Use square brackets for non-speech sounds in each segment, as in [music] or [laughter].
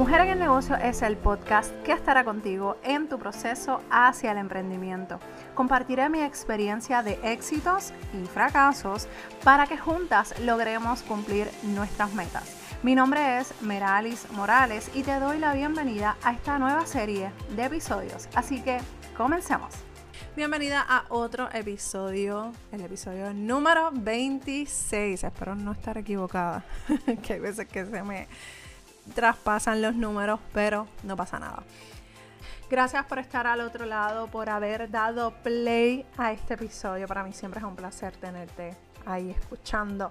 Mujer en el Negocio es el podcast que estará contigo en tu proceso hacia el emprendimiento. Compartiré mi experiencia de éxitos y fracasos para que juntas logremos cumplir nuestras metas. Mi nombre es Meralis Morales y te doy la bienvenida a esta nueva serie de episodios. Así que comencemos. Bienvenida a otro episodio, el episodio número 26. Espero no estar equivocada, [laughs] que hay veces que se me traspasan los números, pero no pasa nada. Gracias por estar al otro lado, por haber dado play a este episodio. Para mí siempre es un placer tenerte ahí escuchando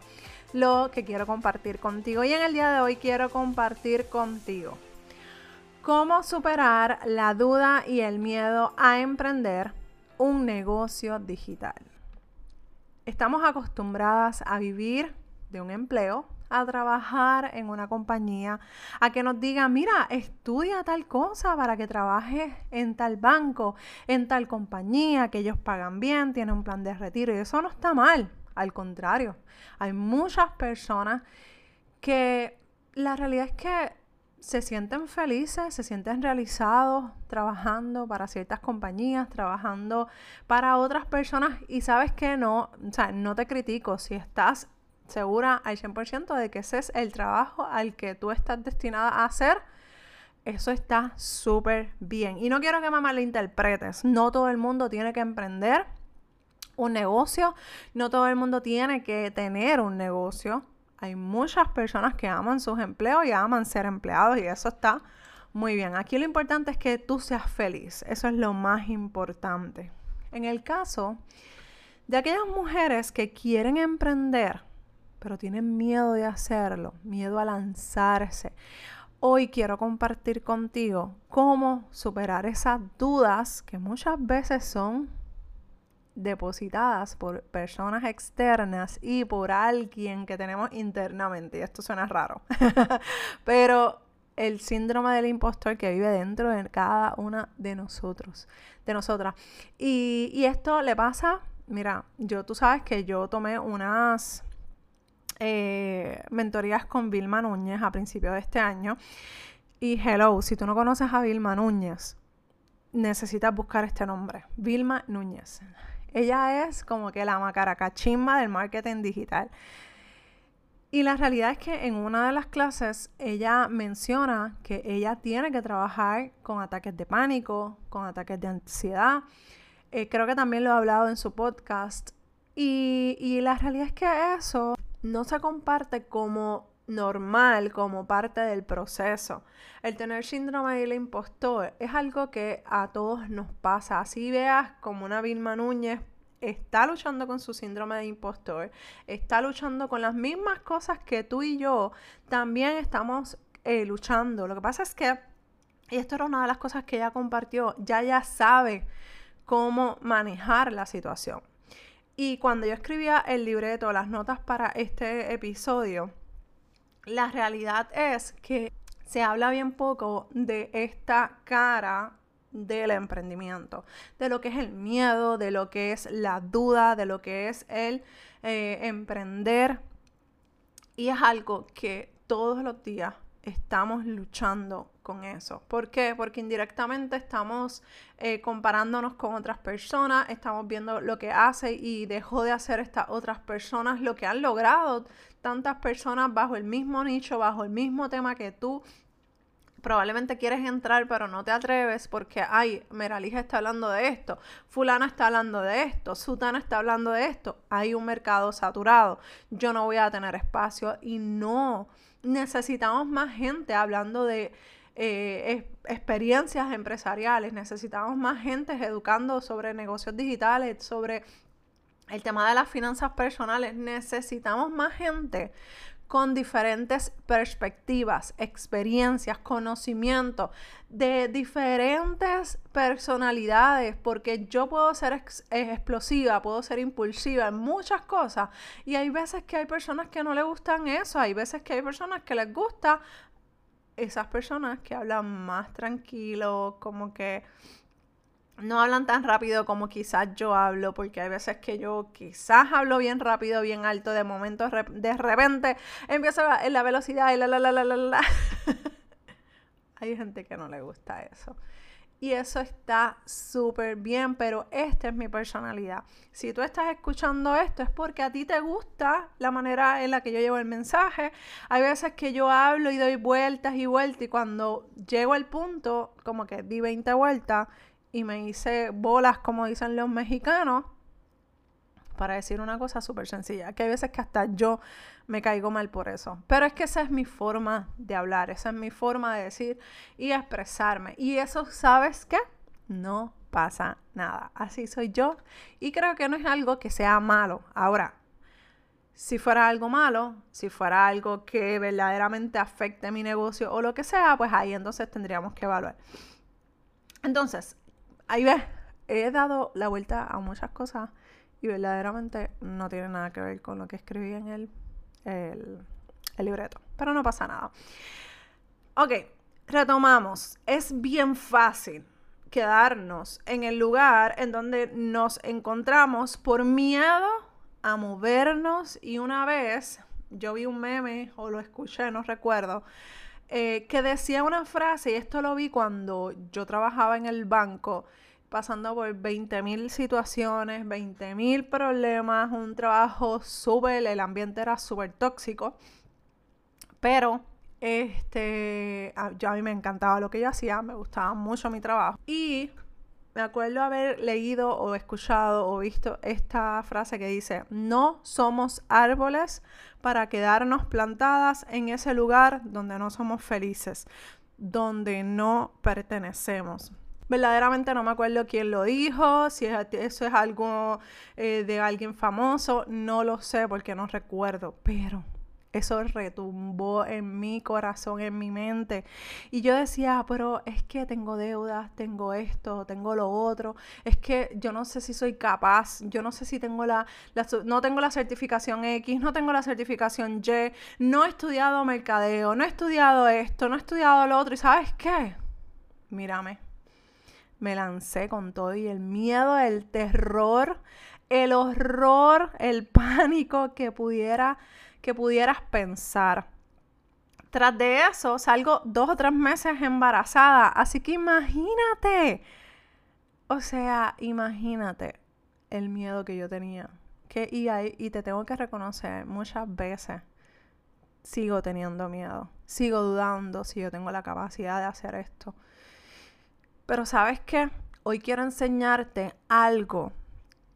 lo que quiero compartir contigo. Y en el día de hoy quiero compartir contigo cómo superar la duda y el miedo a emprender un negocio digital. Estamos acostumbradas a vivir de un empleo, a trabajar en una compañía, a que nos digan, mira, estudia tal cosa para que trabajes en tal banco, en tal compañía, que ellos pagan bien, tienen un plan de retiro y eso no está mal. Al contrario, hay muchas personas que la realidad es que se sienten felices, se sienten realizados trabajando para ciertas compañías, trabajando para otras personas y sabes que no, o sea, no te critico si estás segura al 100% de que ese es el trabajo al que tú estás destinada a hacer. Eso está súper bien. Y no quiero que me malinterpretes. No todo el mundo tiene que emprender un negocio. No todo el mundo tiene que tener un negocio. Hay muchas personas que aman sus empleos y aman ser empleados y eso está muy bien. Aquí lo importante es que tú seas feliz. Eso es lo más importante. En el caso de aquellas mujeres que quieren emprender, pero tienen miedo de hacerlo, miedo a lanzarse. Hoy quiero compartir contigo cómo superar esas dudas que muchas veces son depositadas por personas externas y por alguien que tenemos internamente. Y esto suena raro. [laughs] Pero el síndrome del impostor que vive dentro de cada una de nosotros, de nosotras. Y, y esto le pasa, mira, yo tú sabes que yo tomé unas eh, mentorías con Vilma Núñez a principios de este año. Y hello, si tú no conoces a Vilma Núñez, necesitas buscar este nombre, Vilma Núñez. Ella es como que la macaracachimba del marketing digital. Y la realidad es que en una de las clases ella menciona que ella tiene que trabajar con ataques de pánico, con ataques de ansiedad. Eh, creo que también lo ha hablado en su podcast. Y, y la realidad es que eso no se comparte como normal, como parte del proceso. El tener síndrome del impostor es algo que a todos nos pasa. Así veas como una Vilma Núñez está luchando con su síndrome de impostor, está luchando con las mismas cosas que tú y yo también estamos eh, luchando. Lo que pasa es que, y esto era una de las cosas que ella compartió, ya ya sabe cómo manejar la situación. Y cuando yo escribía el libreto, las notas para este episodio, la realidad es que se habla bien poco de esta cara del emprendimiento, de lo que es el miedo, de lo que es la duda, de lo que es el eh, emprender. Y es algo que todos los días estamos luchando con eso. ¿Por qué? Porque indirectamente estamos eh, comparándonos con otras personas, estamos viendo lo que hace y dejó de hacer estas otras personas, lo que han logrado tantas personas bajo el mismo nicho, bajo el mismo tema que tú. Probablemente quieres entrar, pero no te atreves porque, ay, Meralija está hablando de esto, fulana está hablando de esto, sutana está hablando de esto. Hay un mercado saturado, yo no voy a tener espacio y no necesitamos más gente hablando de eh, experiencias empresariales, necesitamos más gente educando sobre negocios digitales, sobre el tema de las finanzas personales, necesitamos más gente con diferentes perspectivas, experiencias, conocimientos de diferentes personalidades, porque yo puedo ser explosiva, puedo ser impulsiva en muchas cosas y hay veces que hay personas que no le gustan eso, hay veces que hay personas que les gusta esas personas que hablan más tranquilo, como que no hablan tan rápido como quizás yo hablo, porque hay veces que yo quizás hablo bien rápido, bien alto, de momento de repente empiezo en la velocidad y la la la la la la. [laughs] Hay gente que no le gusta eso. Y eso está súper bien, pero esta es mi personalidad. Si tú estás escuchando esto es porque a ti te gusta la manera en la que yo llevo el mensaje. Hay veces que yo hablo y doy vueltas y vueltas y cuando llego al punto, como que di 20 vueltas y me hice bolas, como dicen los mexicanos, para decir una cosa súper sencilla, que hay veces que hasta yo me caigo mal por eso. Pero es que esa es mi forma de hablar, esa es mi forma de decir y expresarme. Y eso, ¿sabes qué? No pasa nada. Así soy yo y creo que no es algo que sea malo. Ahora, si fuera algo malo, si fuera algo que verdaderamente afecte mi negocio o lo que sea, pues ahí entonces tendríamos que evaluar. Entonces, ahí ves, he dado la vuelta a muchas cosas y verdaderamente no tiene nada que ver con lo que escribí en el, el, libreto. Pero no pasa nada. Ok, retomamos. Es bien fácil quedarnos en el lugar en donde nos encontramos por miedo a movernos y una vez yo vi un meme o lo escuché, no recuerdo, eh, que decía una frase y esto lo vi cuando yo trabajaba en el banco pasando por 20.000 situaciones, 20.000 problemas, un trabajo súper, el ambiente era súper tóxico, pero este, yo a mí me encantaba lo que yo hacía, me gustaba mucho mi trabajo. Y me acuerdo haber leído o escuchado o visto esta frase que dice, no somos árboles para quedarnos plantadas en ese lugar donde no somos felices, donde no pertenecemos. Verdaderamente no me acuerdo quién lo dijo, si eso es algo eh, de alguien famoso, no lo sé porque no recuerdo, pero eso retumbó en mi corazón, en mi mente. Y yo decía, pero es que tengo deudas, tengo esto, tengo lo otro. Es que yo no sé si soy capaz, yo no sé si tengo la, la, no tengo la certificación X, no tengo la certificación Y, no he estudiado mercadeo, no he estudiado esto, no he estudiado lo otro. ¿Y sabes qué? Mírame me lancé con todo y el miedo, el terror, el horror, el [laughs] pánico que pudiera que pudieras pensar. Tras de eso salgo dos o tres meses embarazada, así que imagínate. O sea, imagínate el miedo que yo tenía. Que, y, y te tengo que reconocer, muchas veces sigo teniendo miedo. Sigo dudando si yo tengo la capacidad de hacer esto. Pero sabes qué? Hoy quiero enseñarte algo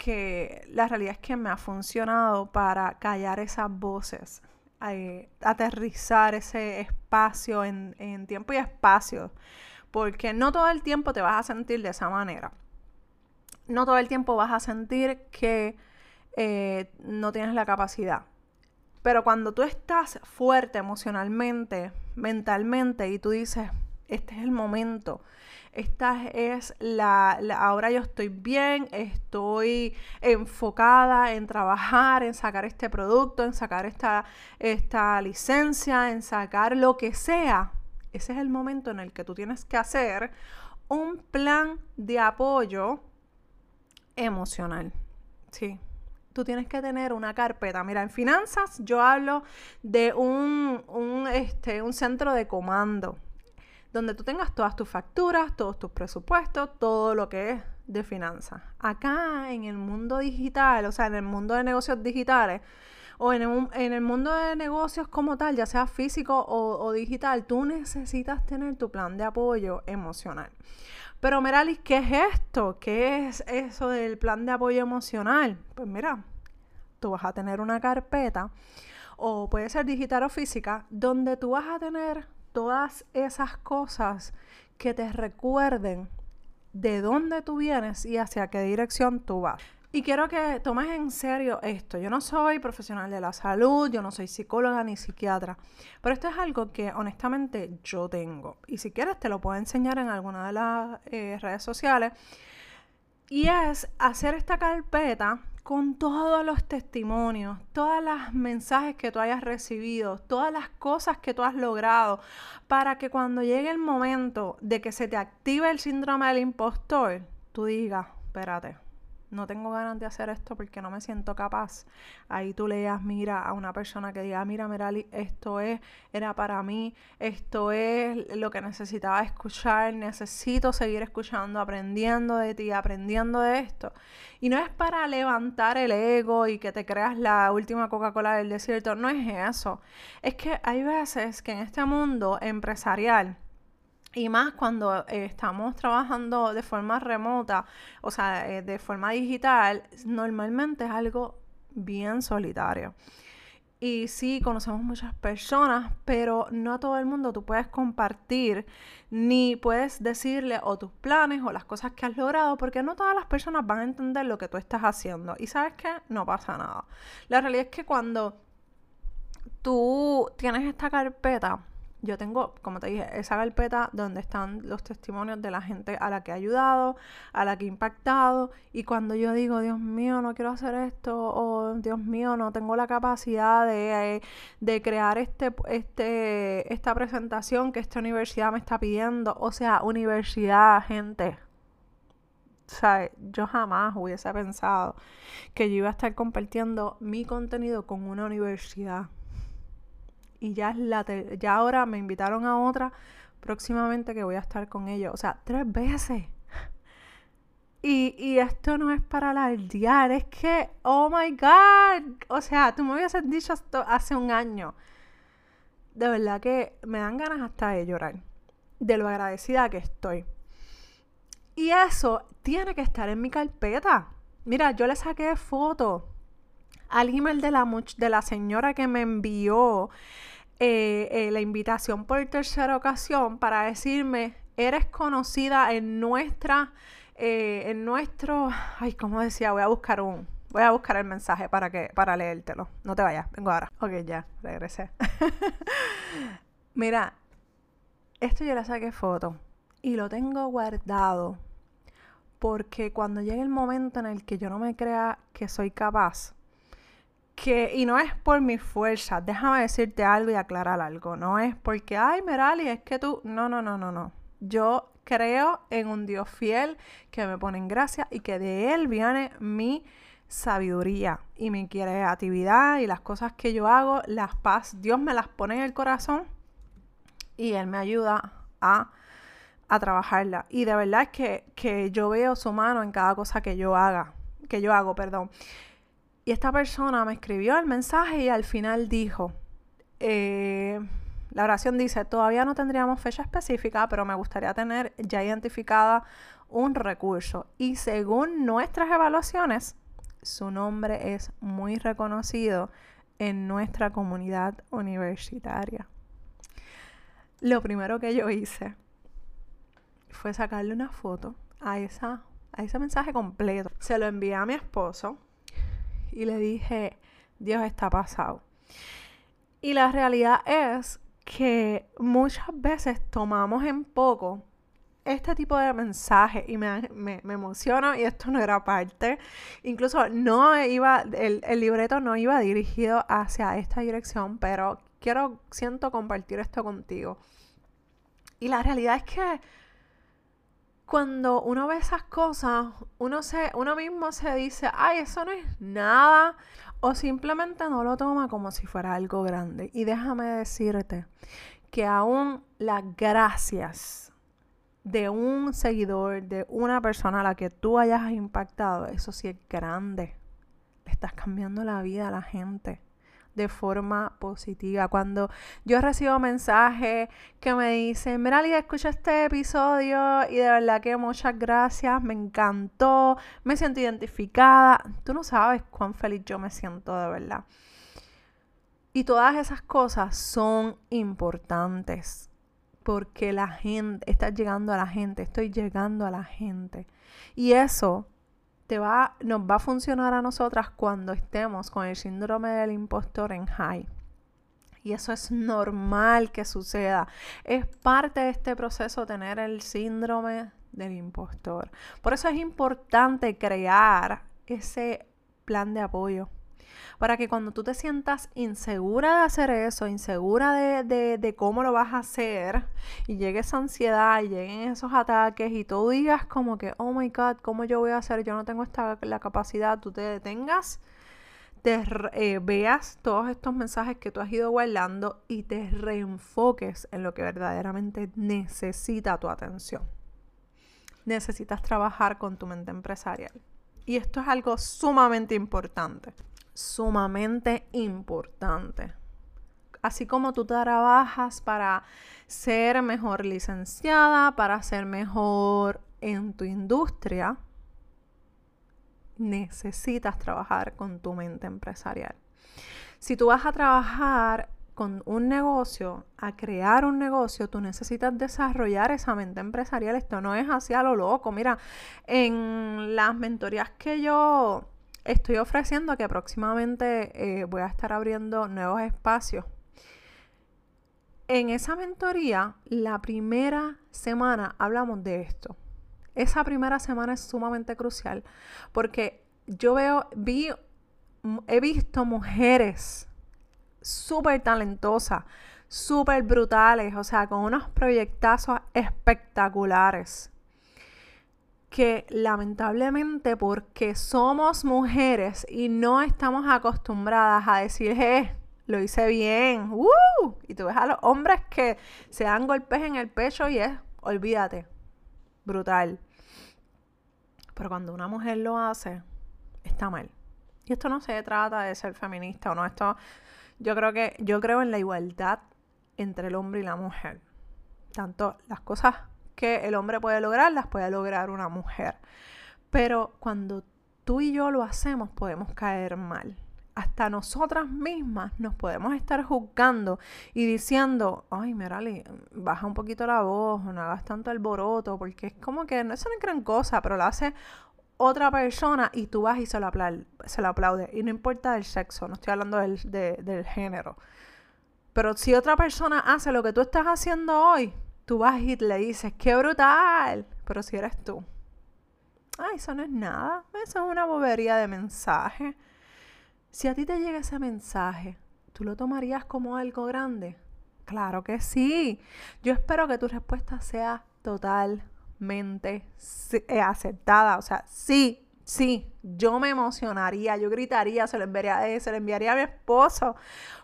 que la realidad es que me ha funcionado para callar esas voces, eh, aterrizar ese espacio en, tiempo y espacio, porque no todo el tiempo te vas a sentir de esa manera. No todo el tiempo vas a sentir que eh, no tienes la capacidad. Pero cuando tú estás fuerte emocionalmente, mentalmente, y tú dices, este es el momento, esta es la, ahora yo estoy bien, estoy enfocada en trabajar, en sacar este producto, en sacar esta, esta licencia, en sacar lo que sea. Ese es el momento en el que tú tienes que hacer un plan de apoyo emocional. Sí, tú tienes que tener una carpeta. Mira, en finanzas yo hablo de un, un, este, un centro de comando donde tú tengas todas tus facturas, todos tus presupuestos, todo lo que es de finanzas. Acá en el mundo digital, o sea, en el mundo de negocios digitales, o en el, mundo de negocios como tal, ya sea físico o, digital, tú necesitas tener tu plan de apoyo emocional. Pero Meralis, ¿qué es esto? ¿Qué es eso del plan de apoyo emocional? Pues mira, tú vas a tener una carpeta, o puede ser digital o física, donde tú vas a tener todas esas cosas que te recuerden de dónde tú vienes y hacia qué dirección tú vas. Y quiero que tomes en serio esto. Yo no soy profesional de la salud, yo no soy psicóloga ni psiquiatra, pero esto es algo que honestamente yo tengo. Y si quieres te lo puedo enseñar en alguna de las eh, redes sociales. Y es hacer esta carpeta con todos los testimonios, todos los mensajes que tú hayas recibido, todas las cosas que tú has logrado, para que cuando llegue el momento de que se te active el síndrome del impostor, tú digas, espérate, no tengo ganas de hacer esto porque no me siento capaz. Ahí tú leas, mira a una persona que diga, mira, Merali, esto es, era para mí, esto es lo que necesitaba escuchar, necesito seguir escuchando, aprendiendo de ti, aprendiendo de esto. Y no es para levantar el ego y que te creas la última Coca-Cola del desierto, no es eso. Es que hay veces que en este mundo empresarial, y más cuando eh, estamos trabajando de forma remota, o sea, eh, de forma digital, normalmente es algo bien solitario. Y sí, conocemos muchas personas, pero no a todo el mundo tú puedes compartir, ni puedes decirle o tus planes o las cosas que has logrado, porque no todas las personas van a entender lo que tú estás haciendo. Y sabes qué, no pasa nada. La realidad es que cuando tú tienes esta carpeta, yo tengo, como te dije, esa carpeta donde están los testimonios de la gente a la que he ayudado, a la que he impactado. Y cuando yo digo, Dios mío, no quiero hacer esto, o Dios mío, no tengo la capacidad de, de crear este, este, esta presentación que esta universidad me está pidiendo. O sea, universidad, gente. O sea, yo jamás hubiese pensado que yo iba a estar compartiendo mi contenido con una universidad y ya es la ya ahora me invitaron a otra próximamente que voy a estar con ellos. O sea, tres veces. [laughs] Y, y esto no es para alardear, es que, oh my God, o sea, tú me hubieses dicho esto hace un año. De verdad que me dan ganas hasta de llorar, de lo agradecida que estoy. Y eso tiene que estar en mi carpeta. Mira, yo le saqué foto al email de la, de la señora que me envió eh, eh, la invitación por tercera ocasión para decirme, eres conocida en nuestra, eh, en nuestro, ay, como decía, voy a buscar un, voy a buscar el mensaje para que, para leértelo. No te vayas, vengo ahora. Ok, ya, regresé. [laughs] Mira, esto yo le saqué foto y lo tengo guardado porque cuando llegue el momento en el que yo no me crea que soy capaz, que, y no es por mi fuerza, déjame decirte algo y aclarar algo, no es porque, ay, Merali, es que tú, no, no, no, no, no. Yo creo en un Dios fiel que me pone en gracia y que de Él viene mi sabiduría y mi creatividad y las cosas que yo hago, las paz, Dios me las pone en el corazón y Él me ayuda a, a trabajarla. Y de verdad es que, que yo veo su mano en cada cosa que yo haga, que yo hago, perdón. Y esta persona me escribió el mensaje y al final dijo, eh, la oración dice, todavía no tendríamos fecha específica, pero me gustaría tener ya identificada un recurso. Y según nuestras evaluaciones, su nombre es muy reconocido en nuestra comunidad universitaria. Lo primero que yo hice fue sacarle una foto a, esa, a ese mensaje completo. Se lo envié a mi esposo y le dije, Dios está pasado. Y la realidad es que muchas veces tomamos en poco este tipo de mensaje y me, me, emociono y esto no era parte. Incluso no iba, el, el, libreto no iba dirigido hacia esta dirección, pero quiero, siento compartir esto contigo. Y la realidad es que cuando uno ve esas cosas, uno, se, uno mismo se dice, ay, eso no es nada, o simplemente no lo toma como si fuera algo grande. Y déjame decirte que aún las gracias de un seguidor, de una persona a la que tú hayas impactado, eso sí es grande. Le estás cambiando la vida a la gente de forma positiva. Cuando yo recibo mensajes que me dicen, mira, escucha este episodio y de verdad que muchas gracias, me encantó, me siento identificada. Tú no sabes cuán feliz yo me siento de verdad. Y todas esas cosas son importantes porque la gente, está llegando a la gente, estoy llegando a la gente. Y eso va, nos va a funcionar a nosotras cuando estemos con el síndrome del impostor en high. Y eso es normal que suceda. Es parte de este proceso tener el síndrome del impostor. Por eso es importante crear ese plan de apoyo. Para que cuando tú te sientas insegura de hacer eso, insegura de, cómo lo vas a hacer, y llegue esa ansiedad, y lleguen esos ataques, y tú digas como que, oh my God, ¿cómo yo voy a hacer? Yo no tengo esta, la capacidad, tú te detengas, te eh, veas todos estos mensajes que tú has ido guardando y te reenfoques en lo que verdaderamente necesita tu atención. Necesitas trabajar con tu mente empresarial. Y esto es algo sumamente importante sumamente importante. Así como tú trabajas para ser mejor licenciada, para ser mejor en tu industria, necesitas trabajar con tu mente empresarial. Si tú vas a trabajar con un negocio, a crear un negocio, tú necesitas desarrollar esa mente empresarial. Esto no es así a lo loco. Mira, en las mentorías que yo estoy ofreciendo que próximamente eh, voy a estar abriendo nuevos espacios. En esa mentoría, la primera semana hablamos de esto. Esa primera semana es sumamente crucial porque yo veo, vi, he visto mujeres súper talentosas, súper brutales, o sea, con unos proyectazos espectaculares que lamentablemente porque somos mujeres y no estamos acostumbradas a decir, eh, lo hice bien, ¡uh! y tú ves a los hombres que se dan golpes en el pecho y es, olvídate, brutal. Pero cuando una mujer lo hace, está mal. Y esto no se trata de ser feminista o no, esto yo creo que yo creo en la igualdad entre el hombre y la mujer. Tanto las cosas que el hombre puede lograr, las puede lograr una mujer. Pero cuando tú y yo lo hacemos, podemos caer mal. Hasta nosotras mismas nos podemos estar juzgando y diciendo, ay, Merali, baja un poquito la voz, no hagas tanto alboroto, porque es como que no es una gran cosa, pero lo hace otra persona y tú vas y se lo aplaude. Y no importa el sexo, no estoy hablando del, del género. Pero si otra persona hace lo que tú estás haciendo hoy, tú vas y le dices, qué brutal, pero si eres tú. Ay, eso no es nada, eso es una bobería de mensaje. Si a ti te llega ese mensaje, ¿tú lo tomarías como algo grande? Claro que sí. Yo espero que tu respuesta sea totalmente eh, aceptada. O sea, sí, sí, yo me emocionaría, yo gritaría, se lo enviaría, eh, se lo enviaría a mi esposo.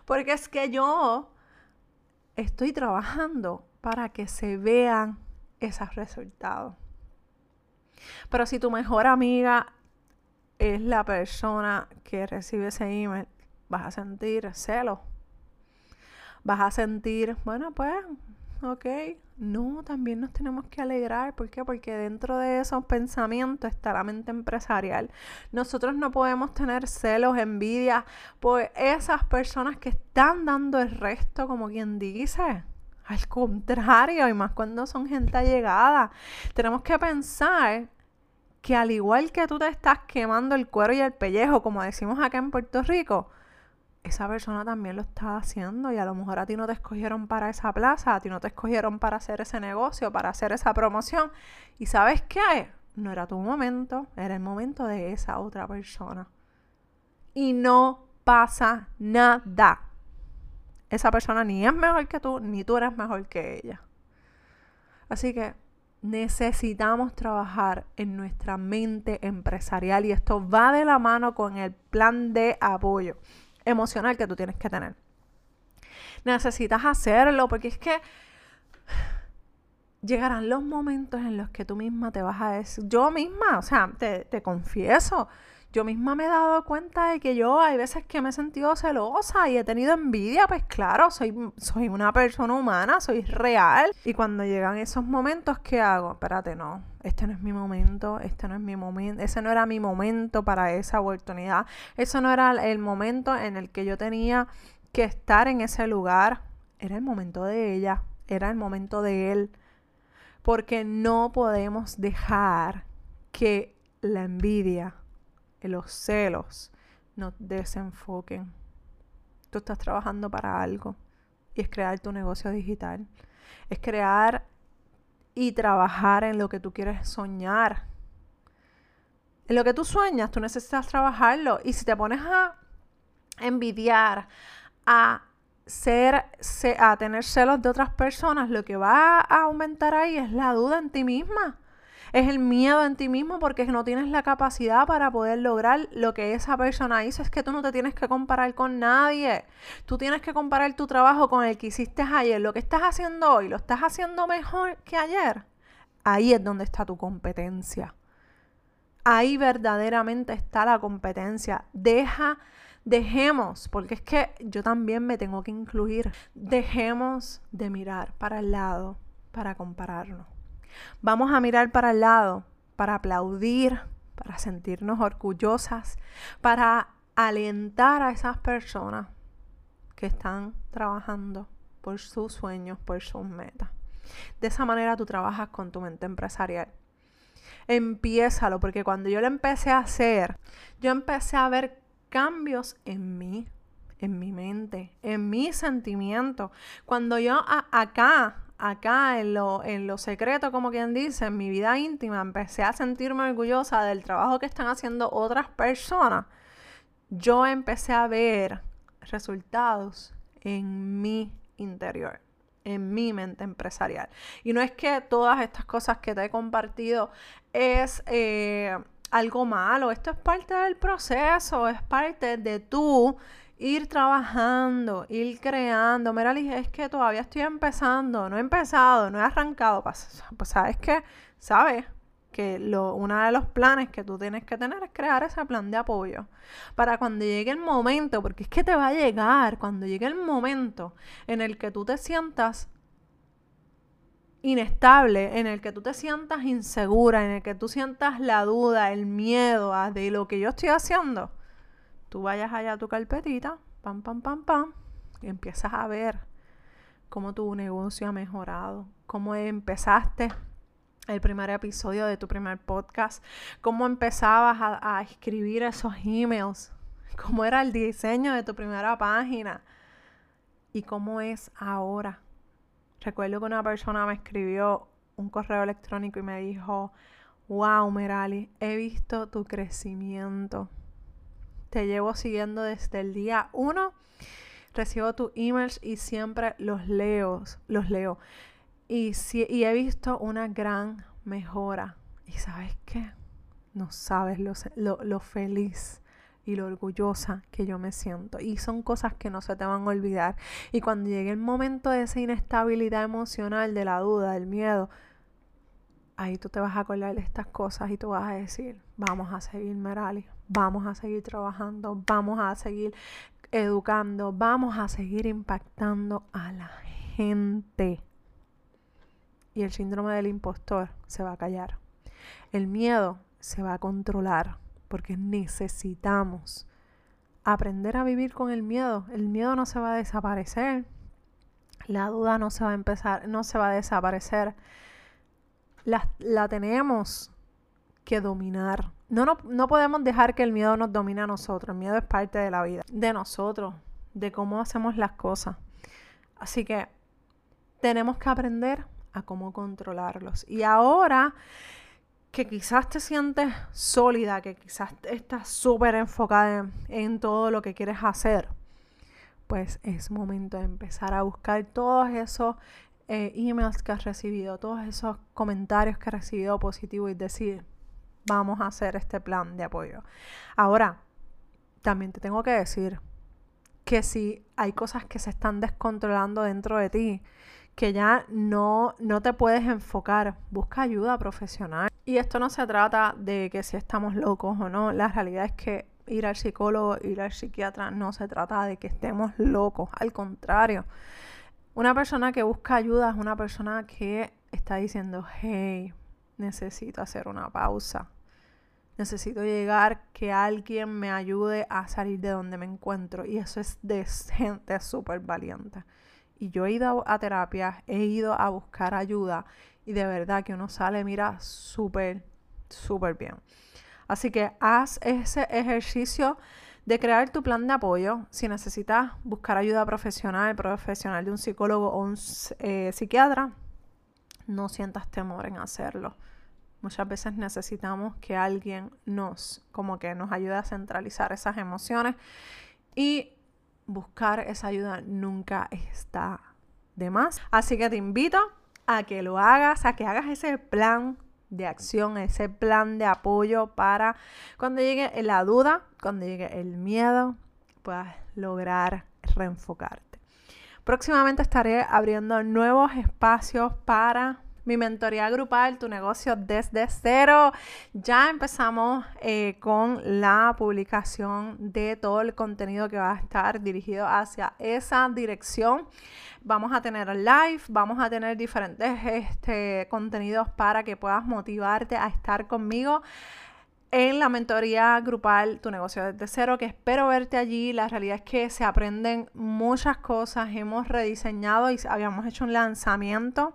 Porque es que yo estoy trabajando para que se vean esos resultados. Pero si tu mejor amiga es la persona que recibe ese email, vas a sentir celo. Vas a sentir, bueno, pues, ok. No, también nos tenemos que alegrar. ¿Por qué? Porque dentro de esos pensamientos está la mente empresarial. Nosotros no podemos tener celos, envidia por esas personas que están dando el resto, como quien dice. Al contrario, y más cuando son gente allegada. Tenemos que pensar que al igual que tú te estás quemando el cuero y el pellejo, como decimos acá en Puerto Rico, esa persona también lo está haciendo y a lo mejor a ti no te escogieron para esa plaza, a ti no te escogieron para hacer ese negocio, para hacer esa promoción. Y sabes qué? No era tu momento, era el momento de esa otra persona. Y no pasa nada esa persona ni es mejor que tú, ni tú eres mejor que ella. Así que necesitamos trabajar en nuestra mente empresarial y esto va de la mano con el plan de apoyo emocional que tú tienes que tener. Necesitas hacerlo porque es que llegarán los momentos en los que tú misma te vas a decir, yo misma, o sea, te, te confieso, yo misma me he dado cuenta de que yo hay veces que me he sentido celosa y he tenido envidia, pues claro, soy, soy una persona humana, soy real. Y cuando llegan esos momentos, ¿qué hago? Espérate, no, este no es mi momento, este no es mi momento, ese no era mi momento para esa oportunidad, ese no era el momento en el que yo tenía que estar en ese lugar, era el momento de ella, era el momento de él, porque no podemos dejar que la envidia los celos no desenfoquen. Tú estás trabajando para algo y es crear tu negocio digital. Es crear y trabajar en lo que tú quieres soñar. En lo que tú sueñas, tú necesitas trabajarlo. Y si te pones a envidiar, a ser, a tener celos de otras personas, lo que va a aumentar ahí es la duda en ti misma. Es el miedo en ti mismo porque no tienes la capacidad para poder lograr lo que esa persona hizo. Es que tú no te tienes que comparar con nadie. Tú tienes que comparar tu trabajo con el que hiciste ayer. Lo que estás haciendo hoy, lo estás haciendo mejor que ayer. Ahí es donde está tu competencia. Ahí verdaderamente está la competencia. Deja Dejemos, porque es que yo también me tengo que incluir, dejemos de mirar para el lado para compararnos. Vamos a mirar para el lado para aplaudir, para sentirnos orgullosas, para alentar a esas personas que están trabajando por sus sueños, por sus metas. De esa manera tú trabajas con tu mente empresarial. Empiézalo, porque cuando yo lo empecé a hacer, yo empecé a ver cambios en mí, en mi mente, en mi sentimiento. Cuando yo acá, acá en lo, en lo secreto, como quien dice, en mi vida íntima, empecé a sentirme orgullosa del trabajo que están haciendo otras personas, yo empecé a ver resultados en mi interior en mi mente empresarial. Y no es que todas estas cosas que te he compartido es eh, algo malo. Esto es parte del proceso, es parte de tú ir trabajando, ir creando. Mira, es que todavía estoy empezando, no he empezado, no he arrancado. Pues sabes que, sabes que lo, uno de los planes que tú tienes que tener es crear ese plan de apoyo para cuando llegue el momento, porque es que te va a llegar, cuando llegue el momento en el que tú te sientas inestable, en el que tú te sientas insegura, en el que tú sientas la duda, el miedo de lo que yo estoy haciendo, tú vayas allá a tu carpetita, pam, pam, pam, pam, y empiezas a ver cómo tu negocio ha mejorado, cómo empezaste el primer episodio de tu primer podcast, cómo empezabas a, a escribir esos emails, cómo era el diseño de tu primera página y cómo es ahora Recuerdo que una persona me escribió un correo electrónico y me dijo, wow, Merali, he visto tu crecimiento. Te llevo siguiendo desde el día uno. Recibo tus emails y siempre los leo, los leo. Y, y he visto una gran mejora. ¿Y sabes qué? No sabes lo feliz y lo orgullosa que yo me siento. Y son cosas que no se te van a olvidar. Y cuando llegue el momento de esa inestabilidad emocional, de la duda, del miedo, ahí tú te vas a acordar de estas cosas y tú vas a decir, vamos a seguir Merali, vamos a seguir trabajando, vamos a seguir educando, vamos a seguir impactando a la gente. Y el síndrome del impostor se va a callar. El miedo se va a controlar porque necesitamos aprender a vivir con el miedo. El miedo no se va a desaparecer. La duda no se va a empezar, no se va a desaparecer. La, la tenemos que dominar. No, no, no podemos dejar que el miedo nos domine a nosotros. El miedo es parte de la vida, de nosotros, de cómo hacemos las cosas. Así que tenemos que aprender a cómo controlarlos. Y ahora que quizás te sientes sólida, que quizás estás súper enfocada en, todo lo que quieres hacer, pues es momento de empezar a buscar todos esos eh, emails que has recibido, todos esos comentarios que has recibido positivos y decir, vamos a hacer este plan de apoyo. Ahora, también te tengo que decir que si hay cosas que se están descontrolando dentro de ti, que ya no, no te puedes enfocar, busca ayuda profesional. Y esto no se trata de que si estamos locos o no, la realidad es que ir al psicólogo, ir al psiquiatra, no se trata de que estemos locos, al contrario. Una persona que busca ayuda es una persona que está diciendo, hey, necesito hacer una pausa. Necesito llegar, que alguien me ayude a salir de donde me encuentro. Y eso es de gente súper valiente. Y yo he ido a terapia, he ido a buscar ayuda y de verdad que uno sale, mira, súper, súper bien. Así que haz ese ejercicio de crear tu plan de apoyo. Si necesitas buscar ayuda profesional, profesional de un psicólogo o un eh, psiquiatra, no sientas temor en hacerlo. Muchas veces necesitamos que alguien nos, como que nos ayude a centralizar esas emociones y buscar esa ayuda nunca está de más. Así que te invito a que lo hagas, a que hagas ese plan de acción, ese plan de apoyo para cuando llegue la duda, cuando llegue el miedo, puedas lograr reenfocarte. Próximamente estaré abriendo nuevos espacios para mi mentoría grupal, tu negocio desde cero. Ya empezamos eh, con la publicación de todo el contenido que va a estar dirigido hacia esa dirección. Vamos a tener live, vamos a tener diferentes este, contenidos para que puedas motivarte a estar conmigo en la mentoría grupal Tu negocio desde cero, que espero verte allí. La realidad es que se aprenden muchas cosas. Hemos rediseñado y habíamos hecho un lanzamiento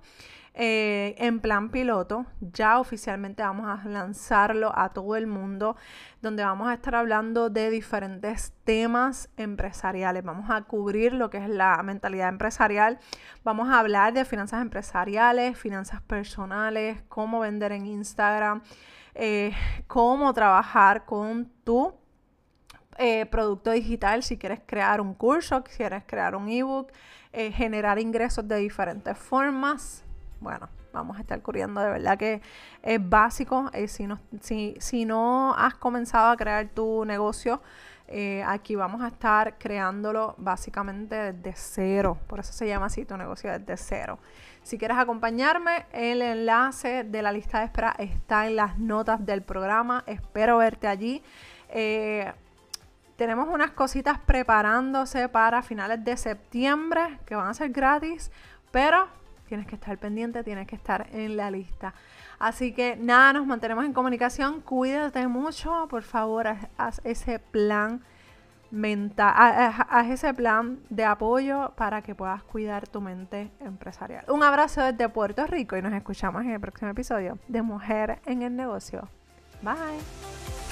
eh, en plan piloto. Ya oficialmente vamos a lanzarlo a todo el mundo, donde vamos a estar hablando de diferentes temas empresariales. Vamos a cubrir lo que es la mentalidad empresarial. Vamos a hablar de finanzas empresariales, finanzas personales, cómo vender en Instagram, eh, cómo trabajar con tu eh, producto digital, si quieres crear un curso, si quieres crear un ebook, generar ingresos de diferentes formas, bueno, vamos a estar cubriendo de verdad que es básico. Eh, si, no, si, no has comenzado a crear tu negocio, eh, aquí vamos a estar creándolo básicamente desde cero. Por eso se llama así tu negocio desde cero. Si quieres acompañarme, el enlace de la lista de espera está en las notas del programa. Espero verte allí. Eh, tenemos unas cositas preparándose para finales de septiembre que van a ser gratis, pero Tienes que estar pendiente, tienes que estar en la lista. Así que nada, nos mantenemos en comunicación. Cuídate mucho, por favor, haz, ese plan mental, haz, ese plan de apoyo para que puedas cuidar tu mente empresarial. Un abrazo desde Puerto Rico y nos escuchamos en el próximo episodio de Mujer en el Negocio. Bye.